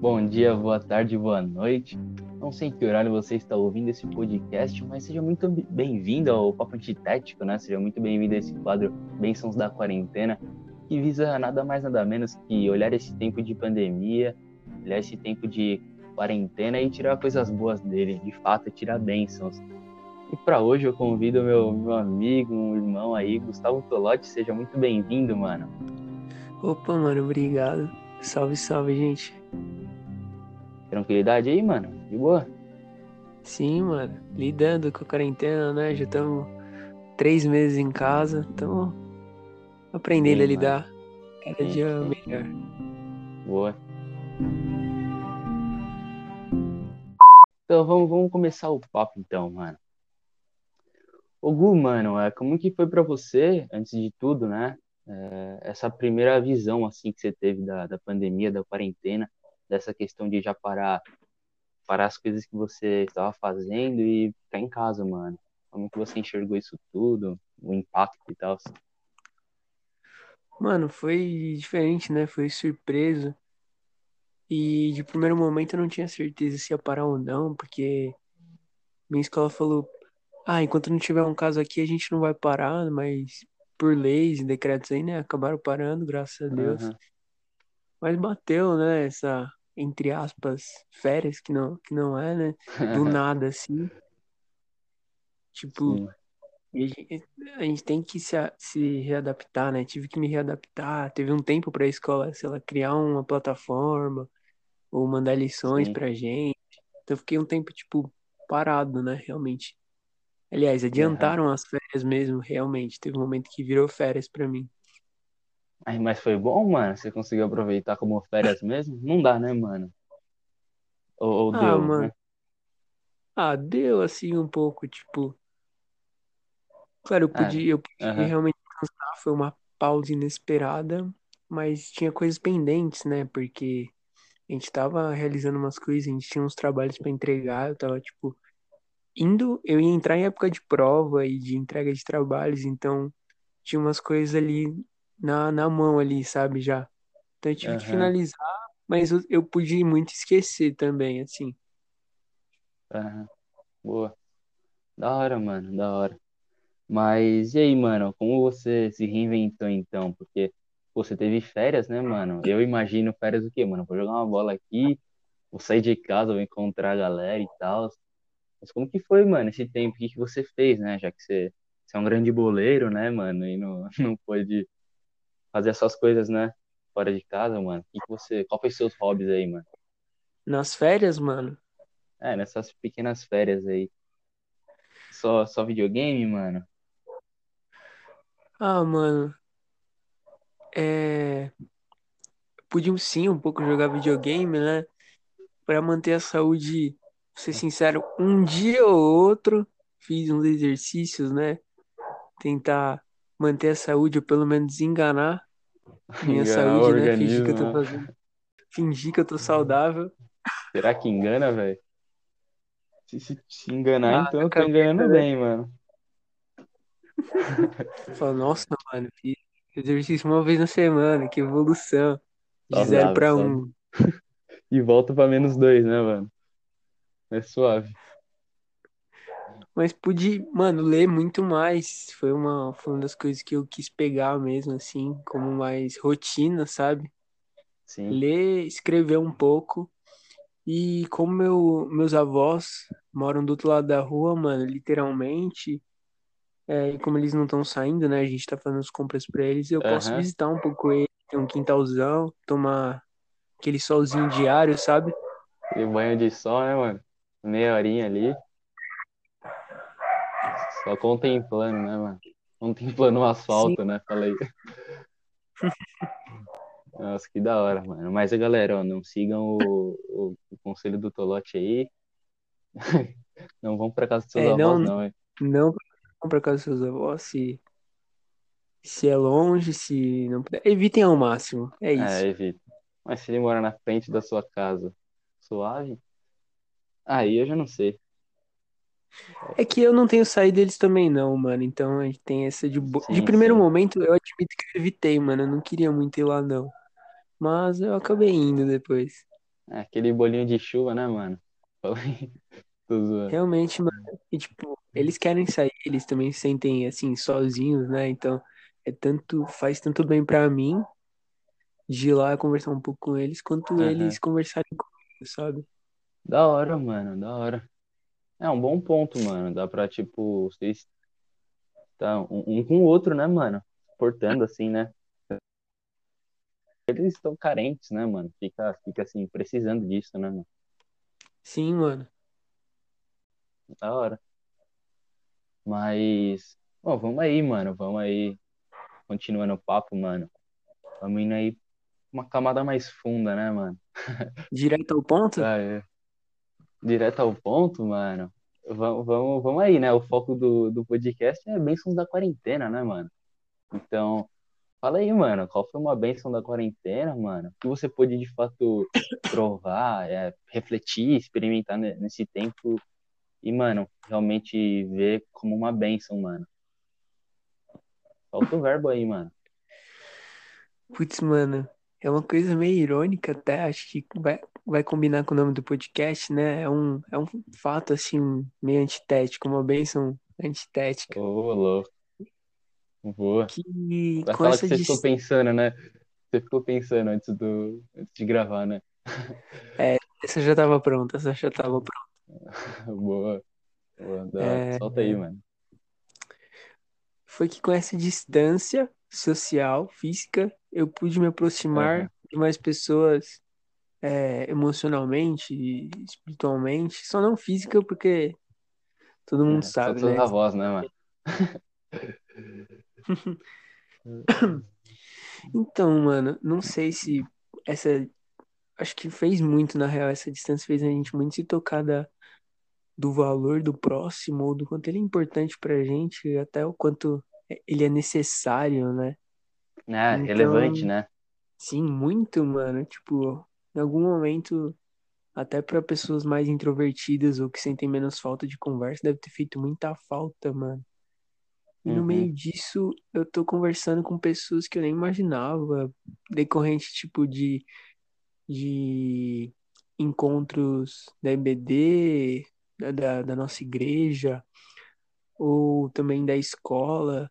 Bom dia, boa tarde, boa noite. Não sei em que horário você está ouvindo esse podcast, mas seja muito bem-vindo ao Papo Antitético, né? Seja muito bem-vindo a esse quadro Bênçãos da Quarentena, que visa nada mais nada menos que olhar esse tempo de pandemia, olhar esse tempo de quarentena e tirar coisas boas dele, de fato, tirar bênçãos. E para hoje eu convido meu, meu amigo, um irmão aí, Gustavo Tolotti, seja muito bem-vindo, mano. Opa, mano, obrigado. Salve, salve, gente. Tranquilidade aí, mano? De boa? Sim, mano. Lidando com a quarentena, né? Já estamos três meses em casa, estamos aprendendo Sim, a lidar mano. cada dia melhor. Boa. Então vamos, vamos começar o papo então, mano. Ô Gu, mano, é, como que foi para você, antes de tudo, né? É, essa primeira visão, assim, que você teve da, da pandemia, da quarentena, dessa questão de já parar, parar as coisas que você estava fazendo e ficar em casa, mano. Como que você enxergou isso tudo, o impacto e tal? Mano, foi diferente, né? Foi surpresa. E de primeiro momento eu não tinha certeza se ia parar ou não, porque minha escola falou, ah, enquanto não tiver um caso aqui, a gente não vai parar, mas por leis e decretos aí, né, acabaram parando, graças a Deus. Uhum. Mas bateu, né, essa, entre aspas, férias, que não, que não é, né, do nada, assim. Tipo, a gente, a gente, tem que se, se readaptar, né, tive que me readaptar, teve um tempo pra escola, sei lá, criar uma plataforma, ou mandar lições Sim. pra gente. Então eu fiquei um tempo, tipo, parado, né, realmente. Aliás, adiantaram uhum. as férias mesmo, realmente. Teve um momento que virou férias para mim. Ai, mas foi bom, mano? Você conseguiu aproveitar como férias mesmo? Não dá, né, mano? Ou, ou ah, deu, mano. Né? Ah, deu assim um pouco, tipo. Claro, eu podia, ah, eu podia uhum. realmente cansar, foi uma pausa inesperada, mas tinha coisas pendentes, né? Porque a gente tava realizando umas coisas, a gente tinha uns trabalhos para entregar, eu tava, tipo, indo, eu ia entrar em época de prova e de entrega de trabalhos, então tinha umas coisas ali na, na mão ali, sabe, já. Então eu tive uhum. que finalizar, mas eu, eu podia muito esquecer também, assim. Uhum. Boa. Da hora, mano, da hora. Mas e aí, mano, como você se reinventou então? Porque você teve férias, né, mano? Eu imagino férias o quê, mano? Vou jogar uma bola aqui, vou sair de casa, vou encontrar a galera e tal. Mas como que foi, mano, esse tempo? O que, que você fez, né? Já que você, você é um grande boleiro, né, mano? E não, não pôde fazer essas coisas, né? Fora de casa, mano. Que, que você. Qual foi seus hobbies aí, mano? Nas férias, mano? É, nessas pequenas férias aí. Só, só videogame, mano? Ah, mano. É. Podíamos sim um pouco jogar videogame, né? Pra manter a saúde ser sincero, um dia ou outro fiz uns exercícios, né? Tentar manter a saúde, ou pelo menos enganar minha saúde, né? Fingir que eu tô né? fazendo. Fingir que eu tô saudável. Será que engana, velho? Se, se, se, enganar, ah, então eu tô enganando bem, mano. Fala, nossa, mano, fiz exercício uma vez na semana, que evolução. De 0 pra 1. Um. e volta pra menos 2, né, mano? É suave. Mas pude, mano, ler muito mais. Foi uma, foi uma das coisas que eu quis pegar mesmo, assim, como mais rotina, sabe? Sim. Ler, escrever um pouco. E como meu, meus avós moram do outro lado da rua, mano, literalmente. É, e como eles não estão saindo, né? A gente tá fazendo as compras pra eles. Eu uhum. posso visitar um pouco eles, ter um quintalzão, tomar aquele solzinho diário, sabe? E banho de sol, né, mano? meia horinha ali. Só contemplando, né, mano? Contemplando o asfalto, Sim. né? Falei. Nossa, que da hora, mano. Mas, galera, ó, não sigam o, o, o conselho do Tolote aí. não vão pra casa dos seus é, avós, não. Não, não vão pra casa dos seus avós se, se é longe, se não puder. Evitem ao máximo. É, é isso. É, evitem. Mas se ele mora na frente da sua casa, suave, Aí eu já não sei. É que eu não tenho saído deles também, não, mano. Então a gente tem essa de. Bo... Sim, de primeiro sim. momento, eu admito que eu evitei, mano. Eu não queria muito ir lá, não. Mas eu acabei indo depois. É, aquele bolinho de chuva, né, mano? Realmente, mano. E, tipo, eles querem sair, eles também se sentem, assim, sozinhos, né? Então, é tanto, faz tanto bem para mim de ir lá conversar um pouco com eles, quanto uhum. eles conversarem comigo, sabe? Da hora, mano, da hora. É um bom ponto, mano. Dá pra, tipo, vocês tá um, um com o outro, né, mano? Portando assim, né? Eles estão carentes, né, mano? Fica, fica assim, precisando disso, né, mano? Sim, mano. Da hora. Mas, bom, vamos aí, mano. Vamos aí. Continuando o papo, mano. Vamos indo aí uma camada mais funda, né, mano? Direto ao ponto? Ah, é. Direto ao ponto, mano. Vamos, vamos, aí, né? O foco do, do podcast é bênçãos da quarentena, né, mano? Então, fala aí, mano, qual foi uma bênção da quarentena, mano? que você pôde, de fato, provar, é, refletir, experimentar nesse tempo e, mano, realmente ver como uma bênção, mano. Falta o verbo aí, mano. Putz, mano, é uma coisa meio irônica até, acho que vai, vai combinar com o nome do podcast, né? É um, é um fato, assim, meio antitético, uma bênção antitética. Ô, oh, louco. Boa. Que, vai falar que você ficou pensando, né? Você ficou pensando antes, do, antes de gravar, né? É, essa já tava pronta, essa já tava pronta. Boa. Boa. É... Solta aí, mano. Foi que com essa distância social, física, eu pude me aproximar uhum. de mais pessoas é, emocionalmente, espiritualmente, só não física, porque todo mundo é, sabe, só né? a voz, né, mano? então, mano, não sei se essa. Acho que fez muito, na real, essa distância fez a gente muito se tocar da, do valor do próximo, ou do quanto ele é importante pra gente, até o quanto ele é necessário, né? É, então, relevante, né? Sim, muito, mano. Tipo, em algum momento, até para pessoas mais introvertidas ou que sentem menos falta de conversa, deve ter feito muita falta, mano. E no uhum. meio disso, eu tô conversando com pessoas que eu nem imaginava, decorrente, tipo, de, de encontros da EBD, da, da nossa igreja, ou também da escola,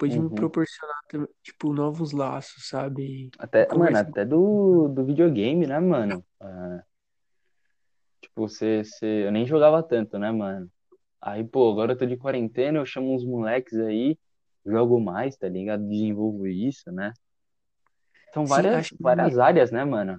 pode uhum. me proporcionar, tipo, novos laços, sabe? Até, mano, até do, do videogame, né, mano? Ah, tipo, você, você, eu nem jogava tanto, né, mano? Aí, pô, agora eu tô de quarentena, eu chamo uns moleques aí, jogo mais, tá ligado? Desenvolvo isso, né? São várias, Sim, várias que... áreas, né, mano?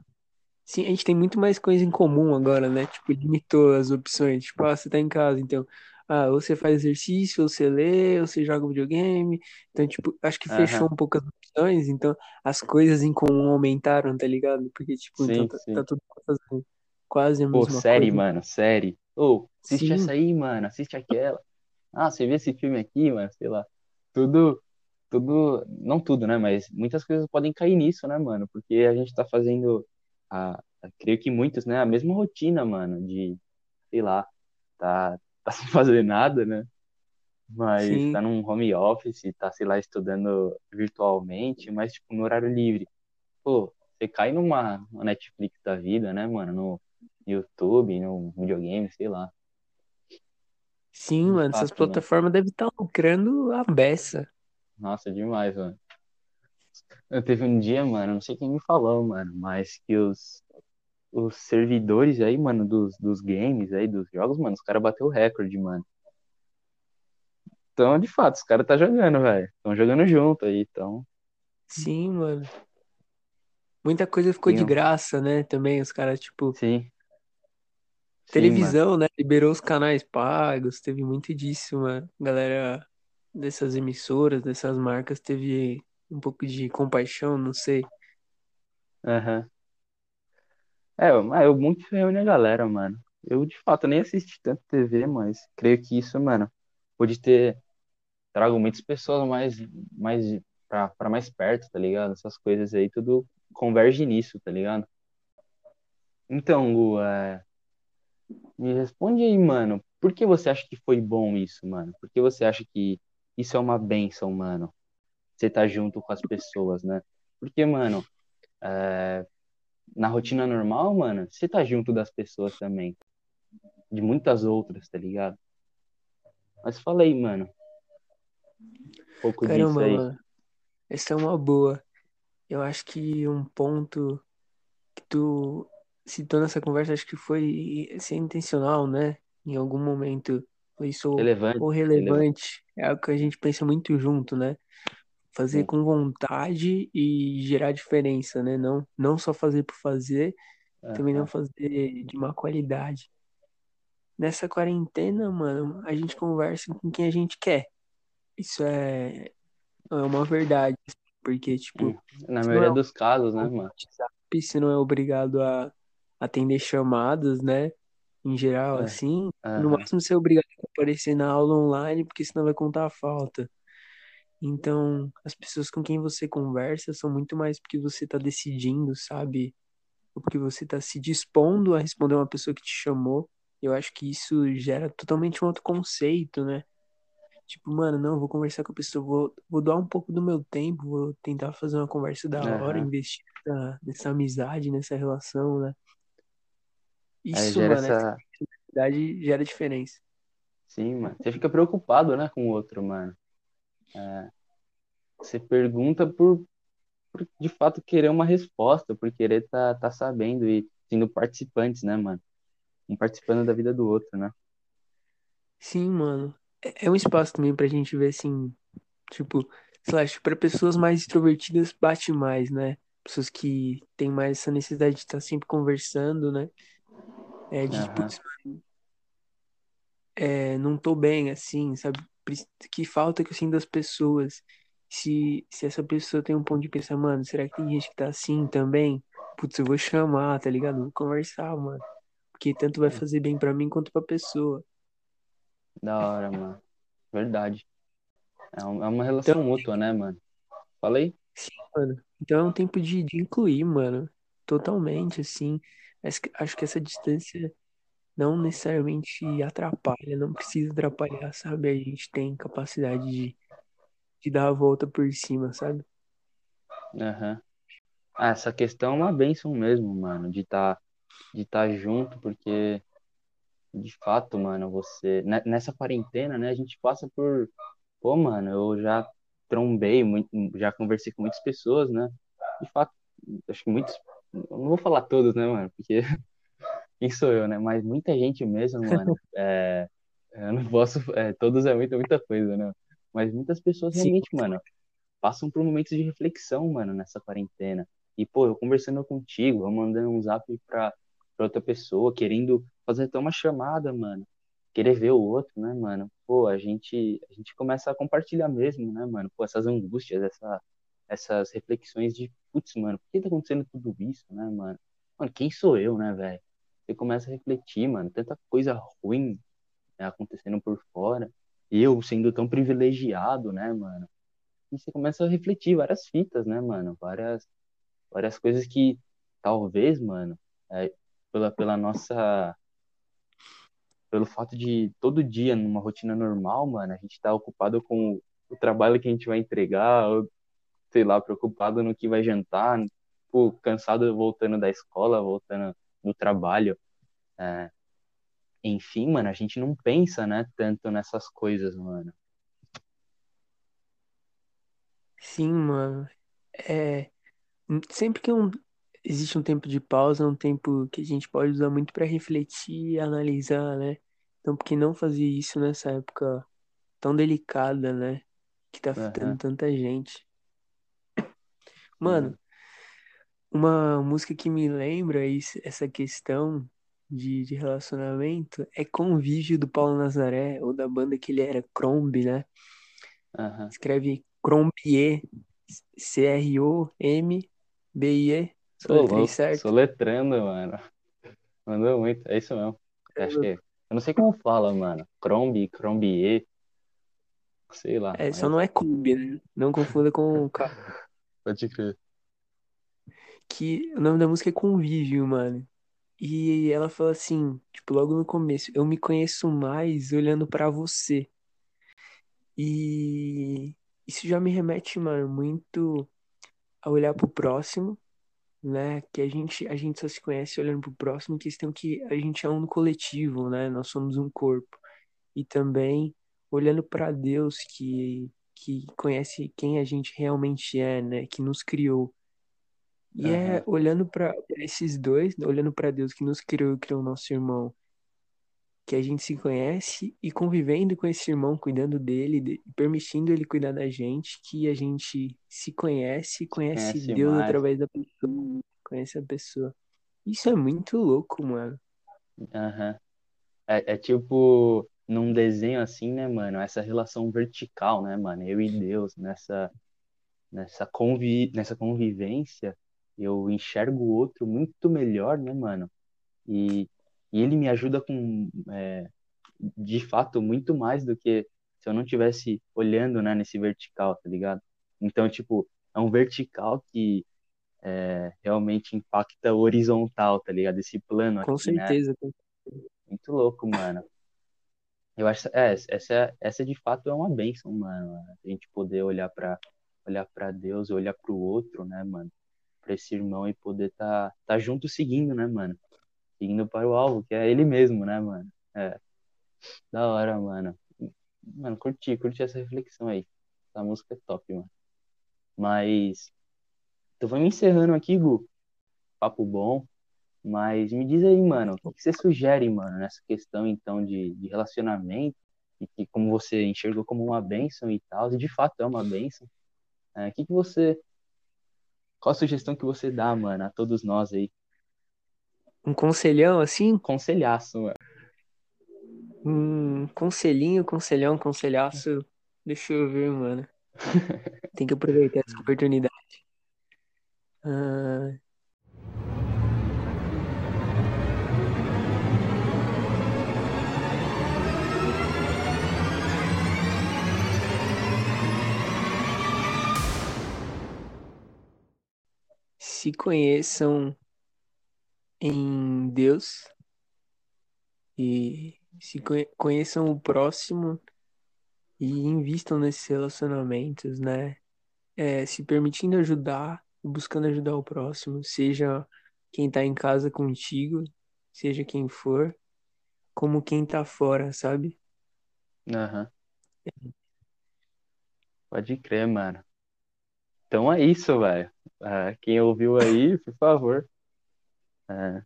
Sim, a gente tem muito mais coisa em comum agora, né? Tipo, limitou as opções. Tipo, ah, você tá em casa, então ah, você faz exercício, você lê, você joga videogame. Então, tipo, acho que fechou uhum. um pouco as opções, então as coisas em comum aumentaram, tá ligado? Porque, tipo, sim, então tá, tá, tudo fazendo quase a Pô, mesma série, coisa. mano, série. Ô, assiste sim. essa aí, mano, assiste aquela. Ah, você vê esse filme aqui, mano, sei lá. Tudo, tudo, não tudo, né, mas muitas coisas podem cair nisso, né, mano? Porque a gente tá fazendo, a, a creio que muitos, né, a mesma rotina, mano, de, sei lá, tá tá sem fazer nada, né? Mas Sim. tá num home office, tá, sei lá, estudando virtualmente, mas, tipo, no horário livre. Pô, você cai numa, Netflix da vida, né, mano? No YouTube, no videogame, sei lá. Sim, mano, fato, essas plataformas devem estar tá lucrando a beça. Nossa, demais, mano. Eu teve um dia, mano, não sei quem me falou, mano, mas que os, os servidores aí, mano, dos, dos games aí, dos jogos, mano, os caras bateu o recorde, mano. Então, de fato, os caras tá jogando, velho. Estão jogando junto aí, então. Sim, mano. Muita coisa ficou Sim, de graça, né? Também, os caras, tipo. Sim. Televisão, Sim, né? Liberou os canais pagos, teve muito disso, mano. Galera dessas emissoras, dessas marcas, teve um pouco de compaixão, não sei. Aham. Uhum. É, eu muito reúne a galera, mano. Eu, de fato, nem assisti tanto TV, mas creio que isso, mano, pode ter trago muitas pessoas mais, mais pra, pra mais perto, tá ligado? Essas coisas aí, tudo converge nisso, tá ligado? Então, Gu, é... me responde aí, mano, por que você acha que foi bom isso, mano? Por que você acha que isso é uma benção, mano? Você tá junto com as pessoas, né? Porque, mano, é na rotina normal, mano, você tá junto das pessoas também. De muitas outras, tá ligado? Mas falei, mano. Um pouco Caramba, disso aí. Mano, essa é uma boa. Eu acho que um ponto que tu citou nessa conversa, acho que foi ser intencional, né? Em algum momento foi isso relevante, ou relevante. relevante. É o que a gente pensa muito junto, né? Fazer Sim. com vontade e gerar diferença, né? Não, não só fazer por fazer, uhum. também não fazer de má qualidade. Nessa quarentena, mano, a gente conversa com quem a gente quer. Isso é, é uma verdade. Porque, tipo. Na maioria é dos casos, né, mano? WhatsApp, você não é obrigado a atender chamadas, né? Em geral, é. assim. Uhum. No máximo você é obrigado a aparecer na aula online, porque senão vai contar a falta. Então, as pessoas com quem você conversa são muito mais porque você tá decidindo, sabe? Ou porque você tá se dispondo a responder uma pessoa que te chamou. Eu acho que isso gera totalmente um outro conceito, né? Tipo, mano, não, vou conversar com a pessoa, vou, vou doar um pouco do meu tempo, vou tentar fazer uma conversa da hora, uhum. investir nessa, nessa amizade, nessa relação, né? Isso, mano, essa... essa gera diferença. Sim, mano. Você fica preocupado, né, com o outro, mano. É... Você pergunta por, por, de fato, querer uma resposta, por querer tá, tá sabendo e sendo participantes, né, mano? Um participando da vida do outro, né? Sim, mano é um espaço também pra gente ver assim, tipo, sei lá, pra pessoas mais extrovertidas bate mais, né? Pessoas que têm mais essa necessidade de estar sempre conversando, né? É, de, uhum. putz, é, não tô bem, assim, sabe? Que falta que eu sinto das pessoas. Se, se essa pessoa tem um ponto de pensar, mano, será que tem gente que tá assim também? Putz, eu vou chamar, tá ligado? Vou conversar, mano. Porque tanto vai fazer bem para mim quanto pra pessoa. Da hora, mano. Verdade. É, é uma relação então, mútua, né, mano? Falei? Sim, mano. Então é um tempo de, de incluir, mano. Totalmente, assim. Acho que essa distância não necessariamente atrapalha, não precisa atrapalhar, sabe? A gente tem capacidade de, de dar a volta por cima, sabe? Aham. Uhum. Ah, essa questão é uma bênção mesmo, mano, de estar tá, de tá junto, porque de fato, mano, você. Né, nessa quarentena, né, a gente passa por. Pô, mano, eu já trombei, já conversei com muitas pessoas, né? De fato, acho que muitos. Não vou falar todos, né, mano? Porque. Quem sou eu, né? Mas muita gente mesmo, mano. É, eu não posso. É, todos é muita, muita coisa, né? Mas muitas pessoas realmente, Sim. mano, passam por momentos de reflexão, mano, nessa quarentena. E, pô, eu conversando contigo, eu mandando um zap pra, pra outra pessoa, querendo fazer até uma chamada, mano. Querer ver o outro, né, mano? Pô, a gente, a gente começa a compartilhar mesmo, né, mano? Pô, essas angústias, essa, essas reflexões de, putz, mano, por que tá acontecendo tudo isso, né, mano? Mano, quem sou eu, né, velho? Você começa a refletir, mano, tanta coisa ruim né, acontecendo por fora. Eu sendo tão privilegiado, né, mano? E você começa a refletir várias fitas, né, mano? Várias, várias coisas que talvez, mano, é, pela, pela nossa pelo fato de todo dia, numa rotina normal, mano, a gente tá ocupado com o trabalho que a gente vai entregar, ou, sei lá, preocupado no que vai jantar, pô, cansado voltando da escola, voltando do trabalho. É, enfim, mano, a gente não pensa, né, tanto nessas coisas, mano. Sim, mano. É. Sempre que um, existe um tempo de pausa, um tempo que a gente pode usar muito para refletir analisar, né? Então, por que não fazer isso nessa época tão delicada, né? Que tá afetando uhum. tanta gente. Mano, uhum. Uma música que me lembra isso, essa questão de, de relacionamento é Convívio do Paulo Nazaré, ou da banda que ele era, Crombie, né? Uhum. Escreve Crombie, C-R-O-M-B-I-E. Soletrei certo? Soletrando, mano. Mandou muito, é isso mesmo. Acho que é. Eu não sei como fala, mano. Crombie, Crombier. Sei lá. É, mas... só não é Kombi, né? Não confunda com Pode crer. Que o nome da música é Convívio, mano. E ela fala assim, tipo, logo no começo, eu me conheço mais olhando para você. E isso já me remete, mano, muito a olhar pro próximo né? Que a gente, a gente só se conhece olhando pro próximo, questão que a gente é um coletivo, né? Nós somos um corpo. E também olhando para Deus que, que conhece quem a gente realmente é, né? Que nos criou. E uhum. é olhando para esses dois, olhando para Deus que nos criou e criou o nosso irmão, que a gente se conhece e convivendo com esse irmão, cuidando dele, de, permitindo ele cuidar da gente, que a gente se conhece, conhece, conhece Deus mais. através da pessoa, conhece a pessoa. Isso é muito louco, mano. Aham. Uhum. É, é tipo num desenho assim, né, mano? Essa relação vertical, né, mano? Eu e Deus, nessa, nessa, convi nessa convivência, eu enxergo o outro muito melhor, né, mano? E e ele me ajuda com, é, de fato, muito mais do que se eu não tivesse olhando, né, nesse vertical, tá ligado? Então, tipo, é um vertical que é, realmente impacta o horizontal, tá ligado? Esse plano Com aqui, né? certeza. Né? Muito louco, mano. Eu acho, é, essa, essa de fato é uma benção, mano. A gente poder olhar para olhar para Deus, olhar para o outro, né, mano? Para esse irmão e poder tá tá junto seguindo, né, mano? indo para o alvo, que é ele mesmo, né, mano? É. Da hora, mano. Mano, curti, curti essa reflexão aí. Essa música é top, mano. Mas. Então vamos encerrando aqui, Gu. Papo bom. Mas me diz aí, mano, o que você sugere, mano, nessa questão, então, de, de relacionamento, e que como você enxergou como uma bênção e tal, e de fato é uma bênção. É, o que, que você. Qual a sugestão que você dá, mano, a todos nós aí? Um conselhão assim? Conselhaço, mano. Um conselhinho, conselhão, conselhaço. Deixa eu ver, mano. Tem que aproveitar essa oportunidade. Ah... Se conheçam em Deus e se conheçam o próximo e invistam nesses relacionamentos, né? É, se permitindo ajudar, buscando ajudar o próximo, seja quem tá em casa contigo, seja quem for, como quem tá fora, sabe? Aham. Uhum. Pode crer, mano. Então é isso, velho. Uh, quem ouviu aí, por favor, é,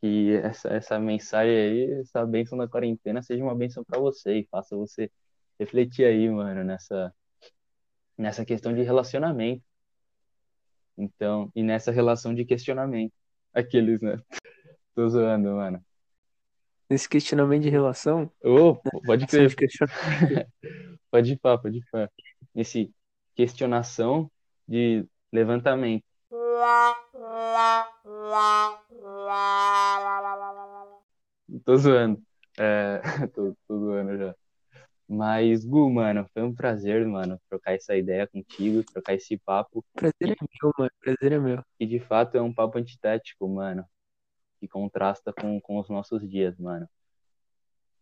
que essa, essa mensagem aí, essa bênção da quarentena seja uma bênção para você e faça você refletir aí, mano, nessa, nessa questão de relacionamento. Então, e nessa relação de questionamento. Aqueles, né? Tô zoando, mano. Nesse questionamento de relação? Oh, pode crer. pode ir, pá, pode ir, pá. Nesse questionação de levantamento. Tô zoando. É, tô, tô zoando já. Mas, Gu, mano, foi um prazer, mano, trocar essa ideia contigo, trocar esse papo. Prazer é meu, mano. Prazer é meu. E de fato é um papo antitético, mano. Que contrasta com, com os nossos dias, mano.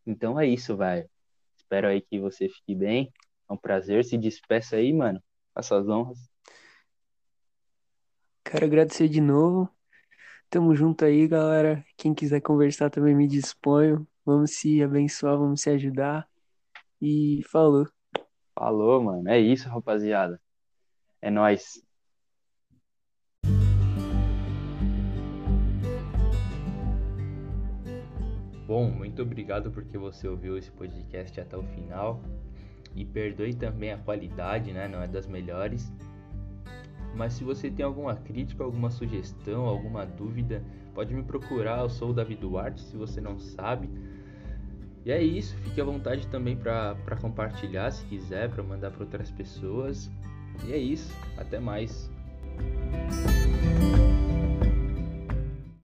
Então é isso, velho. Espero aí que você fique bem. É um prazer. Se despeça aí, mano. Faça as honras. Quero agradecer de novo. Tamo junto aí, galera. Quem quiser conversar também me disponho. Vamos se abençoar, vamos se ajudar. E falou. Falou, mano. É isso, rapaziada. É nós. Bom, muito obrigado porque você ouviu esse podcast até o final. E perdoe também a qualidade, né? Não é das melhores. Mas se você tem alguma crítica, alguma sugestão, alguma dúvida, pode me procurar. Eu sou o David Duarte, se você não sabe. E é isso, fique à vontade também para compartilhar se quiser, para mandar para outras pessoas. E é isso, até mais.